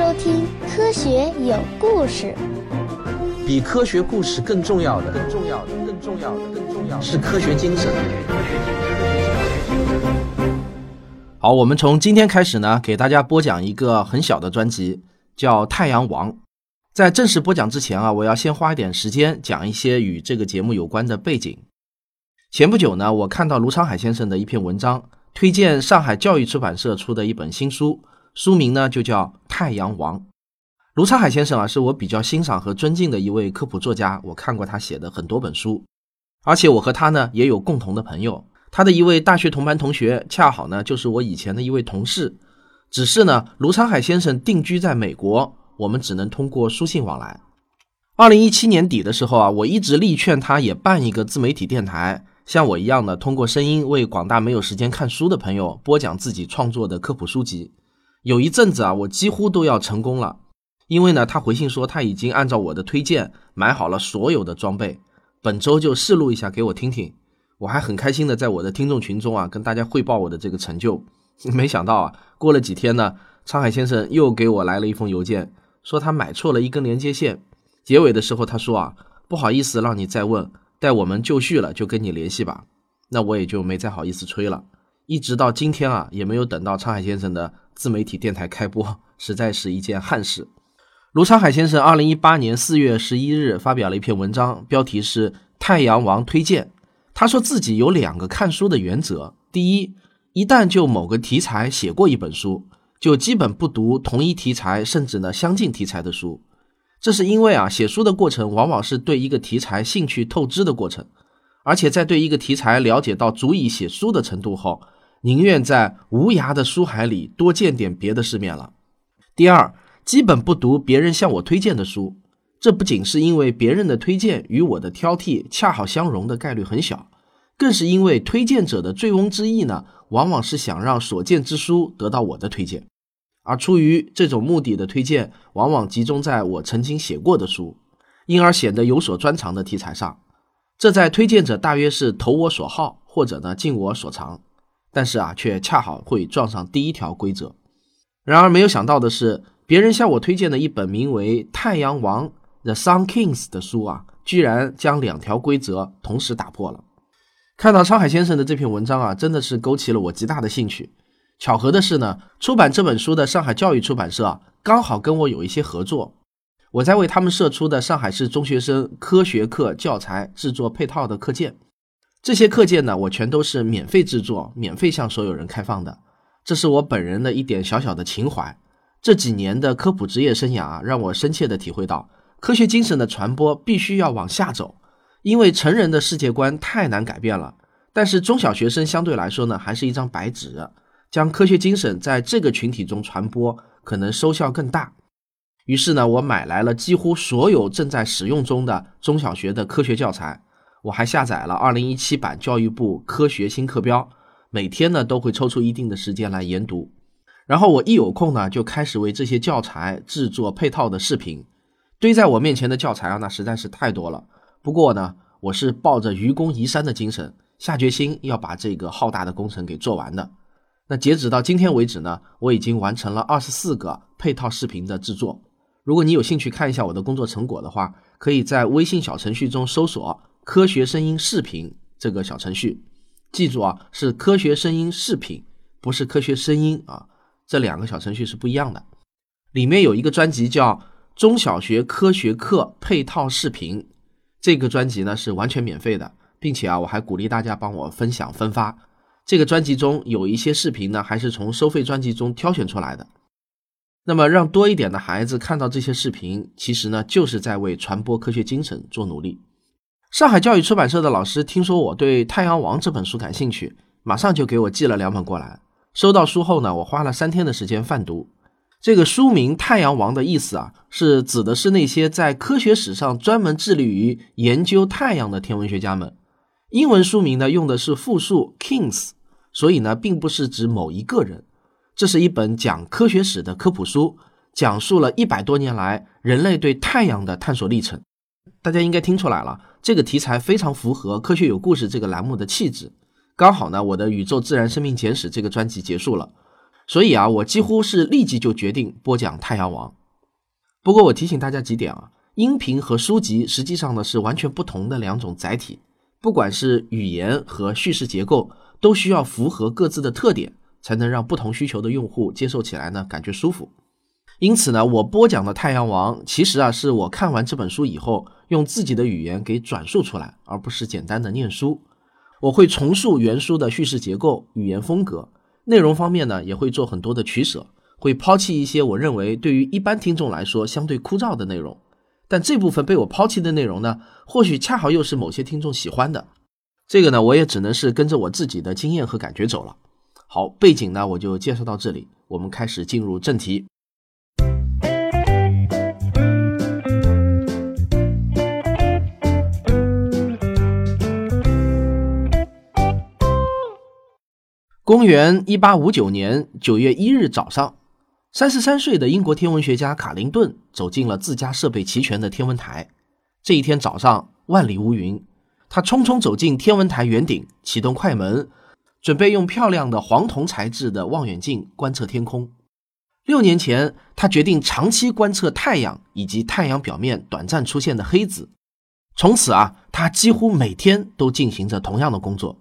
收听《科学有故事》。比科学故事更重要的，更重要的，更重要的，更重要的是科学精神。好，我们从今天开始呢，给大家播讲一个很小的专辑，叫《太阳王》。在正式播讲之前啊，我要先花一点时间讲一些与这个节目有关的背景。前不久呢，我看到卢昌海先生的一篇文章，推荐上海教育出版社出的一本新书，书名呢就叫《太阳王》。卢昌海先生啊，是我比较欣赏和尊敬的一位科普作家，我看过他写的很多本书，而且我和他呢也有共同的朋友，他的一位大学同班同学，恰好呢就是我以前的一位同事，只是呢卢昌海先生定居在美国，我们只能通过书信往来。二零一七年底的时候啊，我一直力劝他也办一个自媒体电台。像我一样的，通过声音为广大没有时间看书的朋友播讲自己创作的科普书籍。有一阵子啊，我几乎都要成功了，因为呢，他回信说他已经按照我的推荐买好了所有的装备，本周就试录一下给我听听。我还很开心的在我的听众群中啊，跟大家汇报我的这个成就。没想到啊，过了几天呢，沧海先生又给我来了一封邮件，说他买错了一根连接线。结尾的时候他说啊，不好意思让你再问。待我们就绪了，就跟你联系吧。那我也就没再好意思催了。一直到今天啊，也没有等到沧海先生的自媒体电台开播，实在是一件憾事。卢沧海先生二零一八年四月十一日发表了一篇文章，标题是《太阳王推荐》。他说自己有两个看书的原则：第一，一旦就某个题材写过一本书，就基本不读同一题材甚至呢相近题材的书。这是因为啊，写书的过程往往是对一个题材兴趣透支的过程，而且在对一个题材了解到足以写书的程度后，宁愿在无涯的书海里多见点别的世面了。第二，基本不读别人向我推荐的书，这不仅是因为别人的推荐与我的挑剔恰好相融的概率很小，更是因为推荐者的醉翁之意呢，往往是想让所见之书得到我的推荐。而出于这种目的的推荐，往往集中在我曾经写过的书，因而显得有所专长的题材上。这在推荐者大约是投我所好，或者呢尽我所长，但是啊，却恰好会撞上第一条规则。然而没有想到的是，别人向我推荐的一本名为《太阳王》（The Sun Kings） 的书啊，居然将两条规则同时打破了。看到沧海先生的这篇文章啊，真的是勾起了我极大的兴趣。巧合的是呢，出版这本书的上海教育出版社啊刚好跟我有一些合作，我在为他们社出的上海市中学生科学课教材制作配套的课件。这些课件呢，我全都是免费制作、免费向所有人开放的。这是我本人的一点小小的情怀。这几年的科普职业生涯啊，让我深切的体会到，科学精神的传播必须要往下走，因为成人的世界观太难改变了。但是中小学生相对来说呢，还是一张白纸。将科学精神在这个群体中传播，可能收效更大。于是呢，我买来了几乎所有正在使用中的中小学的科学教材。我还下载了2017版教育部科学新课标，每天呢都会抽出一定的时间来研读。然后我一有空呢，就开始为这些教材制作配套的视频。堆在我面前的教材啊，那实在是太多了。不过呢，我是抱着愚公移山的精神，下决心要把这个浩大的工程给做完的。那截止到今天为止呢，我已经完成了二十四个配套视频的制作。如果你有兴趣看一下我的工作成果的话，可以在微信小程序中搜索“科学声音视频”这个小程序。记住啊，是科学声音视频，不是科学声音啊，这两个小程序是不一样的。里面有一个专辑叫《中小学科学课配套视频》，这个专辑呢是完全免费的，并且啊，我还鼓励大家帮我分享分发。这个专辑中有一些视频呢，还是从收费专辑中挑选出来的。那么，让多一点的孩子看到这些视频，其实呢，就是在为传播科学精神做努力。上海教育出版社的老师听说我对《太阳王》这本书感兴趣，马上就给我寄了两本过来。收到书后呢，我花了三天的时间泛读。这个书名《太阳王》的意思啊，是指的是那些在科学史上专门致力于研究太阳的天文学家们。英文书名呢，用的是复数 kings。所以呢，并不是指某一个人，这是一本讲科学史的科普书，讲述了一百多年来人类对太阳的探索历程。大家应该听出来了，这个题材非常符合《科学有故事》这个栏目的气质。刚好呢，我的《宇宙自然生命简史》这个专辑结束了，所以啊，我几乎是立即就决定播讲《太阳王》。不过我提醒大家几点啊，音频和书籍实际上呢是完全不同的两种载体，不管是语言和叙事结构，都需要符合各自的特点，才能让不同需求的用户接受起来呢感觉舒服。因此呢，我播讲的《太阳王》其实啊是我看完这本书以后用自己的语言给转述出来，而不是简单的念书。我会重塑原书的叙事结构、语言风格，内容方面呢也会做很多的取舍。会抛弃一些我认为对于一般听众来说相对枯燥的内容，但这部分被我抛弃的内容呢，或许恰好又是某些听众喜欢的。这个呢，我也只能是跟着我自己的经验和感觉走了。好，背景呢我就介绍到这里，我们开始进入正题。公元一八五九年九月一日早上。三十三岁的英国天文学家卡林顿走进了自家设备齐全的天文台。这一天早上，万里无云，他匆匆走进天文台圆顶，启动快门，准备用漂亮的黄铜材质的望远镜观测天空。六年前，他决定长期观测太阳以及太阳表面短暂出现的黑子。从此啊，他几乎每天都进行着同样的工作。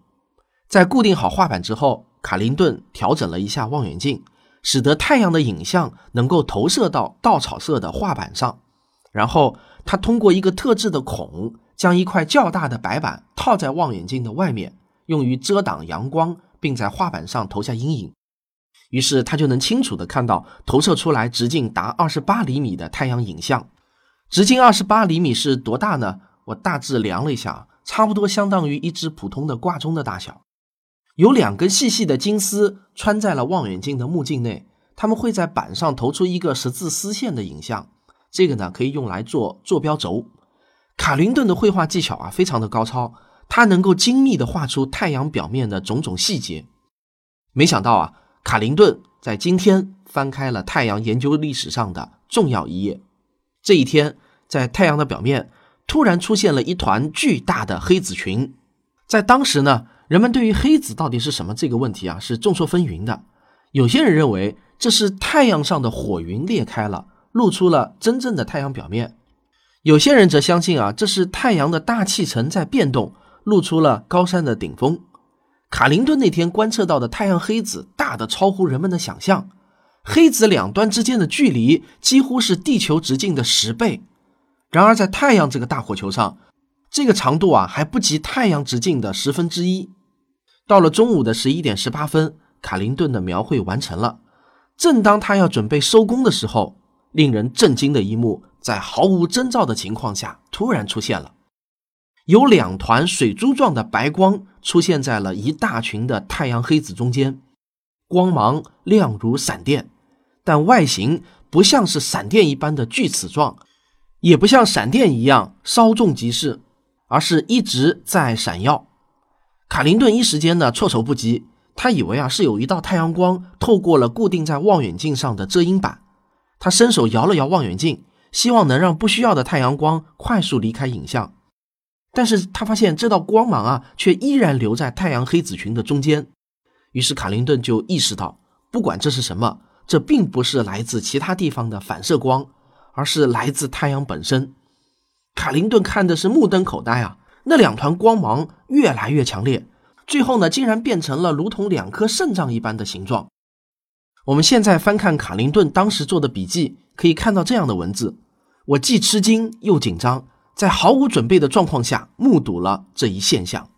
在固定好画板之后，卡林顿调整了一下望远镜。使得太阳的影像能够投射到稻草色的画板上，然后他通过一个特制的孔，将一块较大的白板套在望远镜的外面，用于遮挡阳光，并在画板上投下阴影。于是他就能清楚地看到投射出来直径达二十八厘米的太阳影像。直径二十八厘米是多大呢？我大致量了一下，差不多相当于一只普通的挂钟的大小。有两根细细的金丝穿在了望远镜的目镜内，它们会在板上投出一个十字丝线的影像。这个呢，可以用来做坐标轴。卡林顿的绘画技巧啊，非常的高超，他能够精密的画出太阳表面的种种细节。没想到啊，卡林顿在今天翻开了太阳研究历史上的重要一页。这一天，在太阳的表面突然出现了一团巨大的黑子群，在当时呢。人们对于黑子到底是什么这个问题啊，是众说纷纭的。有些人认为这是太阳上的火云裂开了，露出了真正的太阳表面；有些人则相信啊，这是太阳的大气层在变动，露出了高山的顶峰。卡林顿那天观测到的太阳黑子大的超乎人们的想象，黑子两端之间的距离几乎是地球直径的十倍。然而，在太阳这个大火球上，这个长度啊还不及太阳直径的十分之一。到了中午的十一点十八分，卡林顿的描绘完成了。正当他要准备收工的时候，令人震惊的一幕在毫无征兆的情况下突然出现了：有两团水珠状的白光出现在了一大群的太阳黑子中间，光芒亮如闪电，但外形不像是闪电一般的锯齿状，也不像闪电一样稍纵即逝，而是一直在闪耀。卡林顿一时间呢措手不及，他以为啊是有一道太阳光透过了固定在望远镜上的遮阴板，他伸手摇了摇望远镜，希望能让不需要的太阳光快速离开影像，但是他发现这道光芒啊却依然留在太阳黑子群的中间，于是卡林顿就意识到，不管这是什么，这并不是来自其他地方的反射光，而是来自太阳本身。卡林顿看的是目瞪口呆啊。那两团光芒越来越强烈，最后呢，竟然变成了如同两颗肾脏一般的形状。我们现在翻看卡林顿当时做的笔记，可以看到这样的文字：我既吃惊又紧张，在毫无准备的状况下目睹了这一现象。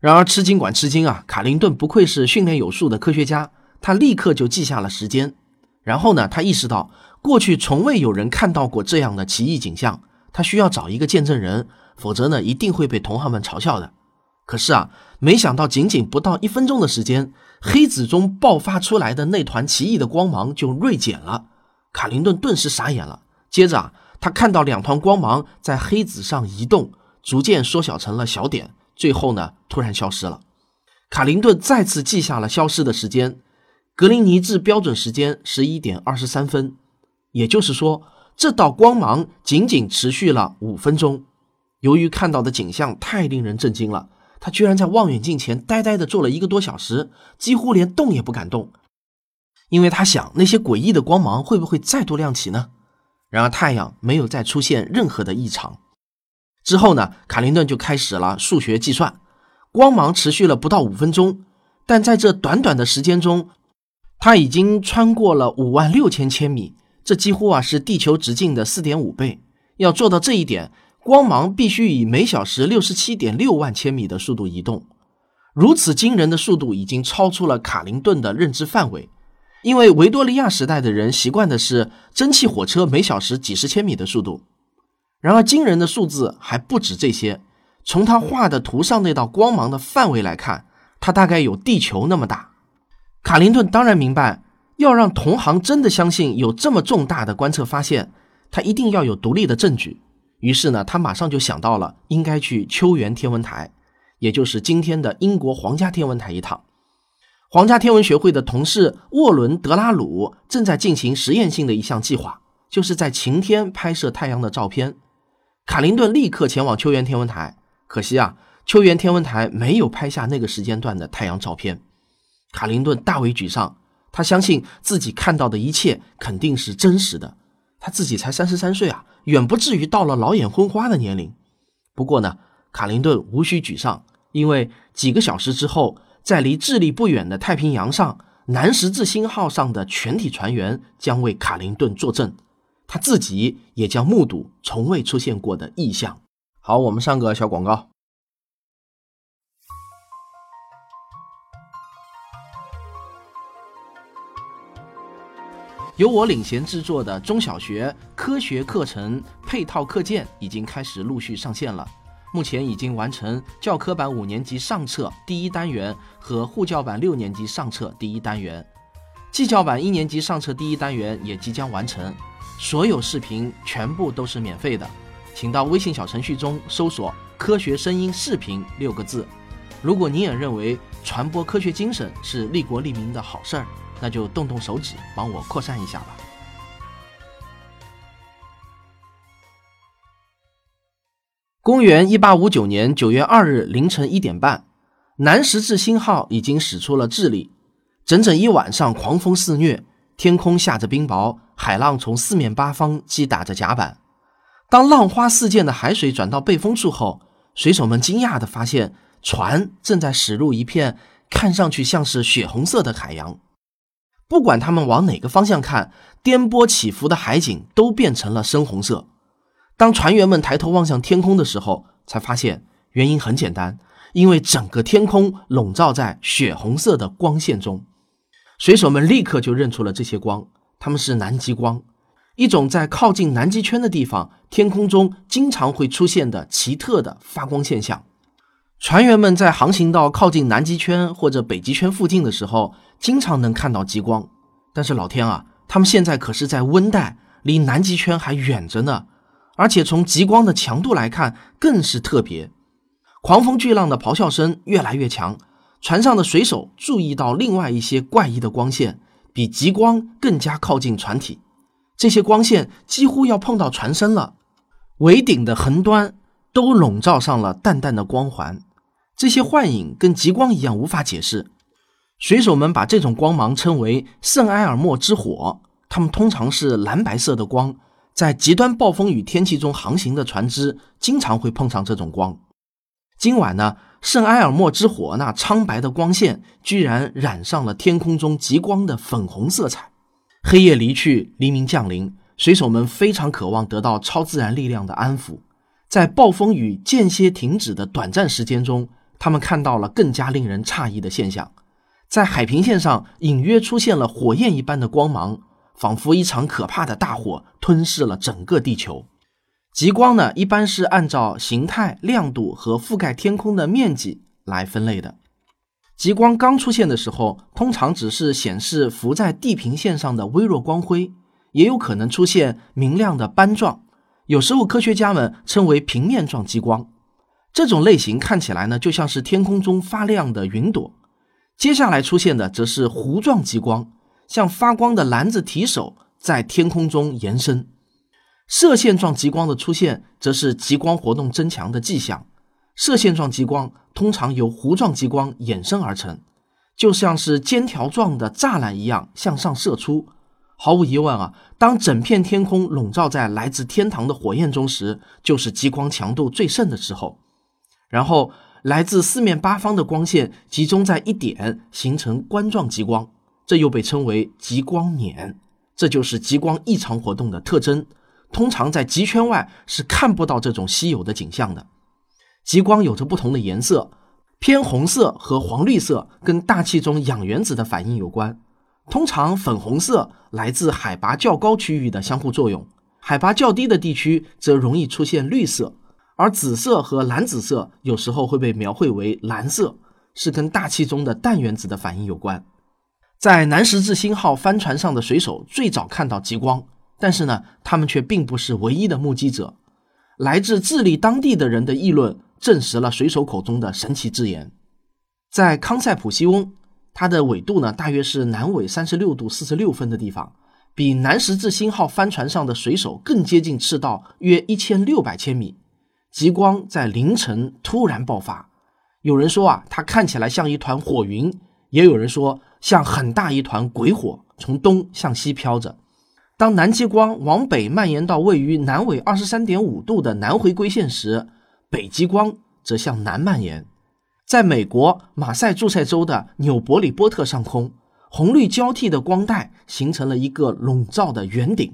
然而吃惊管吃惊啊，卡林顿不愧是训练有素的科学家，他立刻就记下了时间。然后呢，他意识到过去从未有人看到过这样的奇异景象，他需要找一个见证人。否则呢，一定会被同行们嘲笑的。可是啊，没想到仅仅不到一分钟的时间，黑子中爆发出来的那团奇异的光芒就锐减了。卡林顿顿时傻眼了。接着啊，他看到两团光芒在黑子上移动，逐渐缩小成了小点，最后呢，突然消失了。卡林顿再次记下了消失的时间：格林尼治标准时间十一点二十三分。也就是说，这道光芒仅仅持续了五分钟。由于看到的景象太令人震惊了，他居然在望远镜前呆呆地坐了一个多小时，几乎连动也不敢动。因为他想那些诡异的光芒会不会再度亮起呢？然而太阳没有再出现任何的异常。之后呢，卡林顿就开始了数学计算。光芒持续了不到五分钟，但在这短短的时间中，他已经穿过了五万六千千米，这几乎啊是地球直径的四点五倍。要做到这一点，光芒必须以每小时六十七点六万千米的速度移动。如此惊人的速度已经超出了卡林顿的认知范围，因为维多利亚时代的人习惯的是蒸汽火车每小时几十千米的速度。然而，惊人的数字还不止这些。从他画的图上那道光芒的范围来看，它大概有地球那么大。卡林顿当然明白，要让同行真的相信有这么重大的观测发现，他一定要有独立的证据。于是呢，他马上就想到了应该去秋园天文台，也就是今天的英国皇家天文台一趟。皇家天文学会的同事沃伦·德拉鲁正在进行实验性的一项计划，就是在晴天拍摄太阳的照片。卡林顿立刻前往秋园天文台。可惜啊，秋园天文台没有拍下那个时间段的太阳照片。卡林顿大为沮丧，他相信自己看到的一切肯定是真实的。他自己才三十三岁啊，远不至于到了老眼昏花的年龄。不过呢，卡林顿无需沮丧，因为几个小时之后，在离智利不远的太平洋上，南十字星号上的全体船员将为卡林顿作证，他自己也将目睹从未出现过的异象。好，我们上个小广告。由我领衔制作的中小学科学课程配套课件已经开始陆续上线了，目前已经完成教科版五年级上册第一单元和沪教版六年级上册第一单元，技教版一年级上册第一单元也即将完成，所有视频全部都是免费的。请到微信小程序中搜索“科学声音视频”六个字。如果你也认为传播科学精神是利国利民的好事儿，那就动动手指帮我扩散一下吧。公元一八五九年九月二日凌晨一点半，南十字星号已经驶出了智利，整整一晚上狂风肆虐，天空下着冰雹，海浪从四面八方击打着甲板。当浪花四溅的海水转到背风处后，水手们惊讶地发现，船正在驶入一片看上去像是血红色的海洋。不管他们往哪个方向看，颠簸起伏的海景都变成了深红色。当船员们抬头望向天空的时候，才发现原因很简单，因为整个天空笼罩在血红色的光线中。水手们立刻就认出了这些光，它们是南极光。一种在靠近南极圈的地方，天空中经常会出现的奇特的发光现象。船员们在航行到靠近南极圈或者北极圈附近的时候，经常能看到极光。但是老天啊，他们现在可是在温带，离南极圈还远着呢。而且从极光的强度来看，更是特别。狂风巨浪的咆哮声越来越强，船上的水手注意到另外一些怪异的光线，比极光更加靠近船体。这些光线几乎要碰到船身了，桅顶的横端都笼罩上了淡淡的光环。这些幻影跟极光一样无法解释。水手们把这种光芒称为圣埃尔默之火。它们通常是蓝白色的光，在极端暴风雨天气中航行的船只经常会碰上这种光。今晚呢，圣埃尔默之火那苍白的光线居然染上了天空中极光的粉红色彩。黑夜离去，黎明降临。水手们非常渴望得到超自然力量的安抚。在暴风雨间歇停止的短暂时间中，他们看到了更加令人诧异的现象：在海平线上隐约出现了火焰一般的光芒，仿佛一场可怕的大火吞噬了整个地球。极光呢，一般是按照形态、亮度和覆盖天空的面积来分类的。极光刚出现的时候，通常只是显示浮在地平线上的微弱光辉，也有可能出现明亮的斑状，有时候科学家们称为平面状极光。这种类型看起来呢，就像是天空中发亮的云朵。接下来出现的则是弧状极光，像发光的篮子提手在天空中延伸。射线状极光的出现，则是极光活动增强的迹象。射线状极光通常由弧状极光衍生而成，就像是尖条状的栅栏一样向上射出。毫无疑问啊，当整片天空笼罩在来自天堂的火焰中时，就是极光强度最盛的时候。然后，来自四面八方的光线集中在一点，形成冠状极光，这又被称为极光年。这就是极光异常活动的特征。通常在极圈外是看不到这种稀有的景象的。极光有着不同的颜色，偏红色和黄绿色跟大气中氧原子的反应有关。通常粉红色来自海拔较高区域的相互作用，海拔较低的地区则容易出现绿色，而紫色和蓝紫色有时候会被描绘为蓝色，是跟大气中的氮原子的反应有关。在南十字星号帆船上的水手最早看到极光，但是呢，他们却并不是唯一的目击者。来自智利当地的人的议论证实了水手口中的神奇之言，在康塞普西翁。它的纬度呢，大约是南纬三十六度四十六分的地方，比南十字星号帆船上的水手更接近赤道约一千六百千米。极光在凌晨突然爆发，有人说啊，它看起来像一团火云，也有人说像很大一团鬼火从东向西飘着。当南极光往北蔓延到位于南纬二十三点五度的南回归线时，北极光则向南蔓延。在美国马赛诸塞州的纽伯里波特上空，红绿交替的光带形成了一个笼罩的圆顶。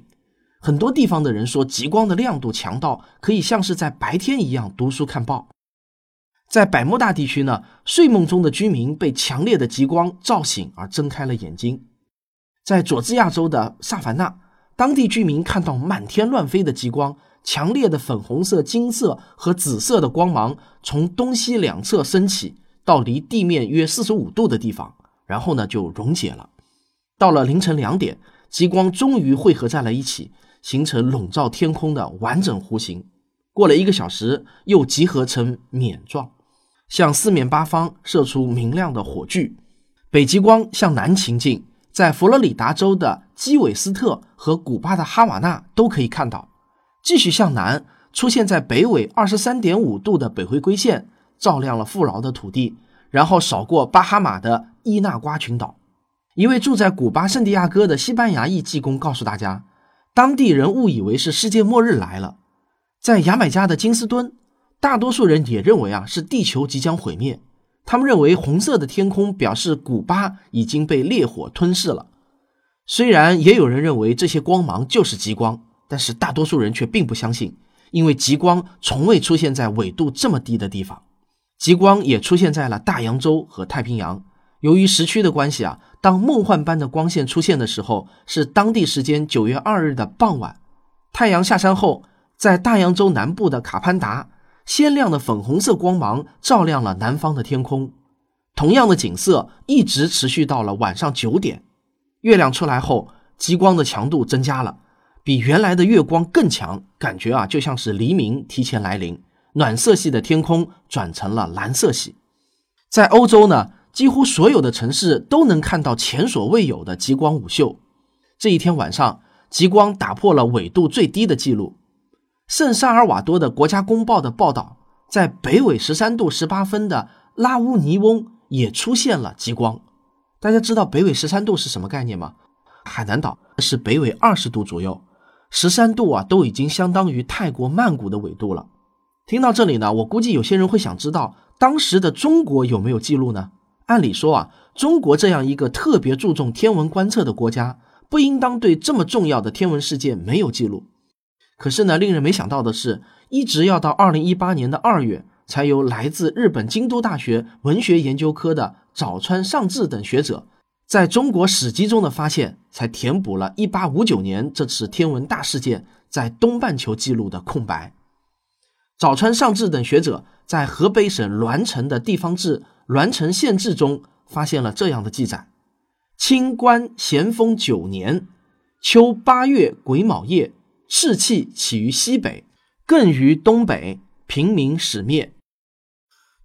很多地方的人说，极光的亮度强到可以像是在白天一样读书看报。在百慕大地区呢，睡梦中的居民被强烈的极光照醒而睁开了眼睛。在佐治亚州的萨凡纳，当地居民看到满天乱飞的极光。强烈的粉红色、金色和紫色的光芒从东西两侧升起，到离地面约四十五度的地方，然后呢就溶解了。到了凌晨两点，极光终于汇合在了一起，形成笼罩天空的完整弧形。过了一个小时，又集合成冕状，向四面八方射出明亮的火炬。北极光向南行进，在佛罗里达州的基韦斯特和古巴的哈瓦那都可以看到。继续向南，出现在北纬二十三点五度的北回归线，照亮了富饶的土地，然后扫过巴哈马的伊纳瓜群岛。一位住在古巴圣地亚哥的西班牙裔技工告诉大家，当地人误以为是世界末日来了。在牙买加的金斯敦，大多数人也认为啊是地球即将毁灭。他们认为红色的天空表示古巴已经被烈火吞噬了。虽然也有人认为这些光芒就是极光。但是大多数人却并不相信，因为极光从未出现在纬度这么低的地方。极光也出现在了大洋洲和太平洋。由于时区的关系啊，当梦幻般的光线出现的时候，是当地时间九月二日的傍晚。太阳下山后，在大洋洲南部的卡潘达，鲜亮的粉红色光芒照亮了南方的天空。同样的景色一直持续到了晚上九点。月亮出来后，极光的强度增加了。比原来的月光更强，感觉啊就像是黎明提前来临，暖色系的天空转成了蓝色系。在欧洲呢，几乎所有的城市都能看到前所未有的极光午秀。这一天晚上，极光打破了纬度最低的记录。圣萨尔瓦多的国家公报的报道，在北纬十三度十八分的拉乌尼翁也出现了极光。大家知道北纬十三度是什么概念吗？海南岛是北纬二十度左右。十三度啊，都已经相当于泰国曼谷的纬度了。听到这里呢，我估计有些人会想知道，当时的中国有没有记录呢？按理说啊，中国这样一个特别注重天文观测的国家，不应当对这么重要的天文事件没有记录。可是呢，令人没想到的是，一直要到二零一八年的二月，才由来自日本京都大学文学研究科的早川尚志等学者。在中国史籍中的发现，才填补了1859年这次天文大事件在东半球记录的空白。早川尚志等学者在河北省栾城的地方志《栾城县志》中发现了这样的记载：清官咸丰九年秋八月癸卯夜，赤气起于西北，更于东北，平民始灭。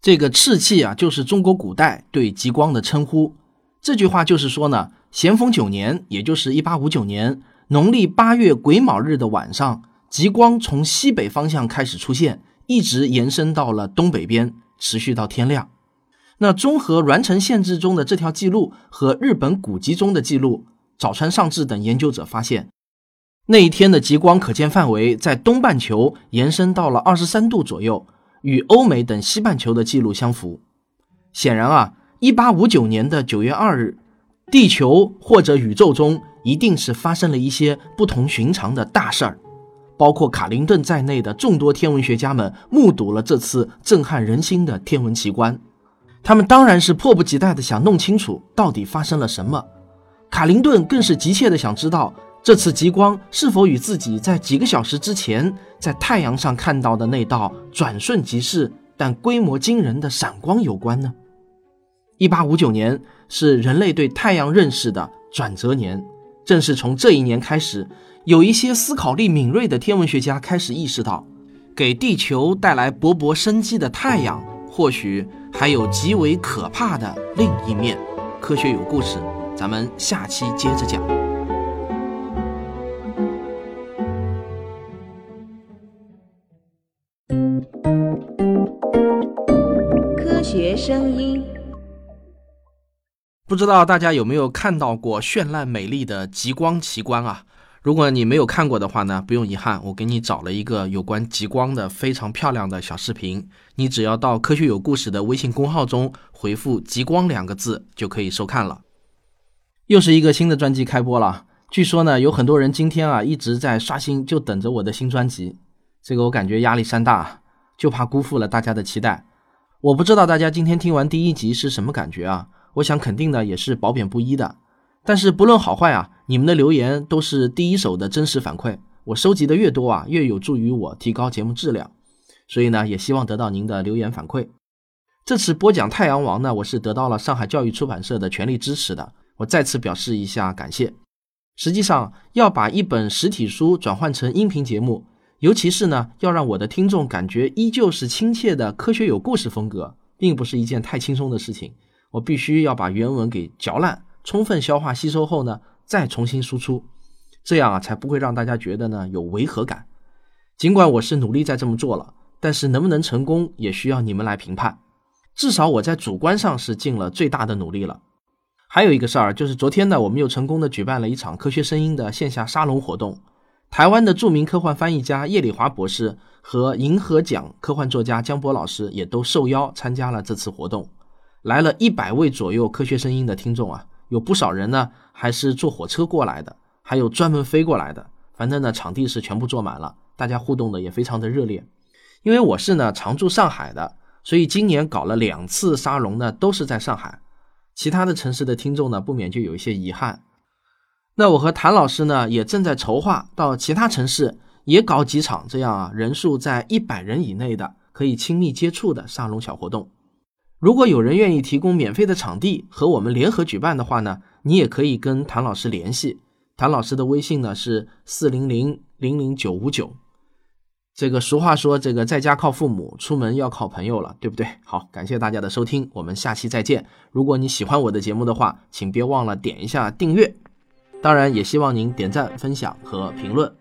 这个赤气啊，就是中国古代对极光的称呼。这句话就是说呢，咸丰九年，也就是一八五九年农历八月癸卯日的晚上，极光从西北方向开始出现，一直延伸到了东北边，持续到天亮。那综合阮城县志中的这条记录和日本古籍中的记录，早川尚志等研究者发现，那一天的极光可见范围在东半球延伸到了二十三度左右，与欧美等西半球的记录相符。显然啊，一八五九年的九月二日，地球或者宇宙中一定是发生了一些不同寻常的大事儿。包括卡林顿在内的众多天文学家们目睹了这次震撼人心的天文奇观，他们当然是迫不及待地想弄清楚到底发生了什么。卡林顿更是急切地想知道这次极光是否与自己在几个小时之前在太阳上看到的那道转瞬即逝但规模惊人的闪光有关呢？一八五九年是人类对太阳认识的转折年，正是从这一年开始。有一些思考力敏锐的天文学家开始意识到，给地球带来勃勃生机的太阳，或许还有极为可怕的另一面。科学有故事，咱们下期接着讲。科学声音，不知道大家有没有看到过绚烂美丽的极光奇观啊？如果你没有看过的话呢，不用遗憾，我给你找了一个有关极光的非常漂亮的小视频。你只要到“科学有故事”的微信公号中回复“极光”两个字，就可以收看了。又是一个新的专辑开播了。据说呢，有很多人今天啊一直在刷新，就等着我的新专辑。这个我感觉压力山大，就怕辜负了大家的期待。我不知道大家今天听完第一集是什么感觉啊？我想肯定呢也是褒贬不一的。但是不论好坏啊，你们的留言都是第一手的真实反馈。我收集的越多啊，越有助于我提高节目质量。所以呢，也希望得到您的留言反馈。这次播讲《太阳王》呢，我是得到了上海教育出版社的全力支持的，我再次表示一下感谢。实际上，要把一本实体书转换成音频节目，尤其是呢，要让我的听众感觉依旧是亲切的科学有故事风格，并不是一件太轻松的事情。我必须要把原文给嚼烂。充分消化吸收后呢，再重新输出，这样啊才不会让大家觉得呢有违和感。尽管我是努力在这么做了，但是能不能成功也需要你们来评判。至少我在主观上是尽了最大的努力了。还有一个事儿，就是昨天呢，我们又成功的举办了一场科学声音的线下沙龙活动。台湾的著名科幻翻译家叶礼华博士和银河奖科幻作家江波老师也都受邀参加了这次活动，来了一百位左右科学声音的听众啊。有不少人呢，还是坐火车过来的，还有专门飞过来的。反正呢，场地是全部坐满了，大家互动的也非常的热烈。因为我是呢常驻上海的，所以今年搞了两次沙龙呢，都是在上海。其他的城市的听众呢，不免就有一些遗憾。那我和谭老师呢，也正在筹划到其他城市也搞几场这样啊，人数在一百人以内的，可以亲密接触的沙龙小活动。如果有人愿意提供免费的场地和我们联合举办的话呢，你也可以跟谭老师联系。谭老师的微信呢是四零零零零九五九。这个俗话说，这个在家靠父母，出门要靠朋友了，对不对？好，感谢大家的收听，我们下期再见。如果你喜欢我的节目的话，请别忘了点一下订阅，当然也希望您点赞、分享和评论。